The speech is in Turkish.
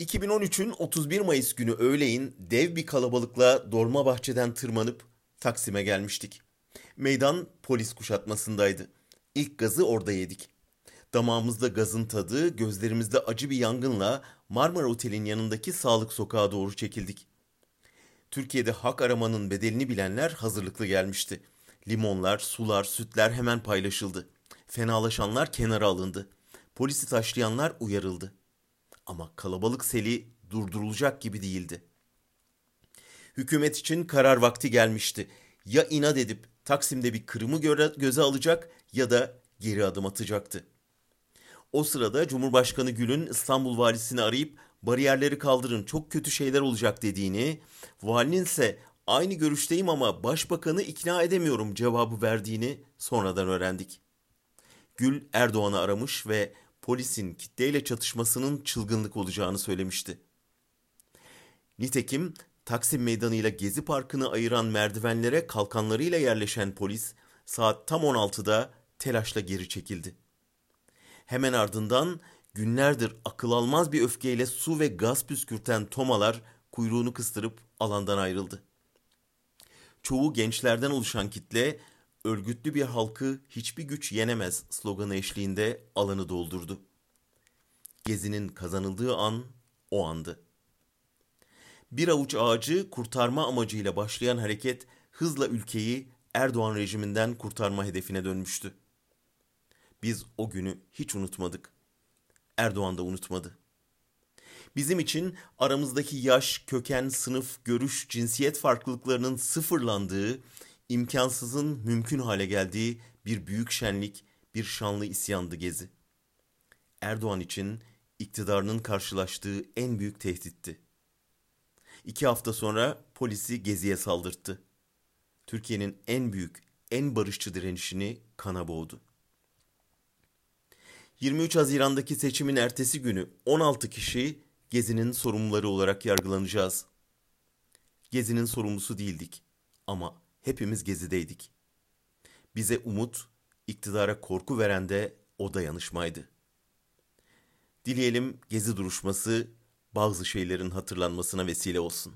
2013'ün 31 Mayıs günü öğleyin dev bir kalabalıkla Dolmabahçe'den tırmanıp Taksim'e gelmiştik. Meydan polis kuşatmasındaydı. İlk gazı orada yedik. Damağımızda gazın tadı, gözlerimizde acı bir yangınla Marmara Otel'in yanındaki sağlık sokağa doğru çekildik. Türkiye'de hak aramanın bedelini bilenler hazırlıklı gelmişti. Limonlar, sular, sütler hemen paylaşıldı. Fenalaşanlar kenara alındı. Polisi taşlayanlar uyarıldı. Ama kalabalık seli durdurulacak gibi değildi. Hükümet için karar vakti gelmişti. Ya inat edip Taksim'de bir kırımı göze alacak ya da geri adım atacaktı. O sırada Cumhurbaşkanı Gül'ün İstanbul valisini arayıp bariyerleri kaldırın çok kötü şeyler olacak dediğini, valinin ise aynı görüşteyim ama başbakanı ikna edemiyorum cevabı verdiğini sonradan öğrendik. Gül Erdoğan'ı aramış ve polisin kitleyle çatışmasının çılgınlık olacağını söylemişti. Nitekim Taksim Meydanı ile Gezi Parkı'nı ayıran merdivenlere kalkanlarıyla yerleşen polis saat tam 16'da telaşla geri çekildi. Hemen ardından günlerdir akıl almaz bir öfkeyle su ve gaz püskürten tomalar kuyruğunu kıstırıp alandan ayrıldı. Çoğu gençlerden oluşan kitle örgütlü bir halkı hiçbir güç yenemez sloganı eşliğinde alanı doldurdu. Gezinin kazanıldığı an o andı. Bir avuç ağacı kurtarma amacıyla başlayan hareket hızla ülkeyi Erdoğan rejiminden kurtarma hedefine dönmüştü. Biz o günü hiç unutmadık. Erdoğan da unutmadı. Bizim için aramızdaki yaş, köken, sınıf, görüş, cinsiyet farklılıklarının sıfırlandığı, imkansızın mümkün hale geldiği bir büyük şenlik, bir şanlı isyandı Gezi. Erdoğan için iktidarının karşılaştığı en büyük tehditti. İki hafta sonra polisi Gezi'ye saldırttı. Türkiye'nin en büyük, en barışçı direnişini kana boğdu. 23 Haziran'daki seçimin ertesi günü 16 kişi Gezi'nin sorumluları olarak yargılanacağız. Gezi'nin sorumlusu değildik ama hepimiz Gezi'deydik. Bize umut, iktidara korku veren de o dayanışmaydı. Dileyelim Gezi duruşması bazı şeylerin hatırlanmasına vesile olsun.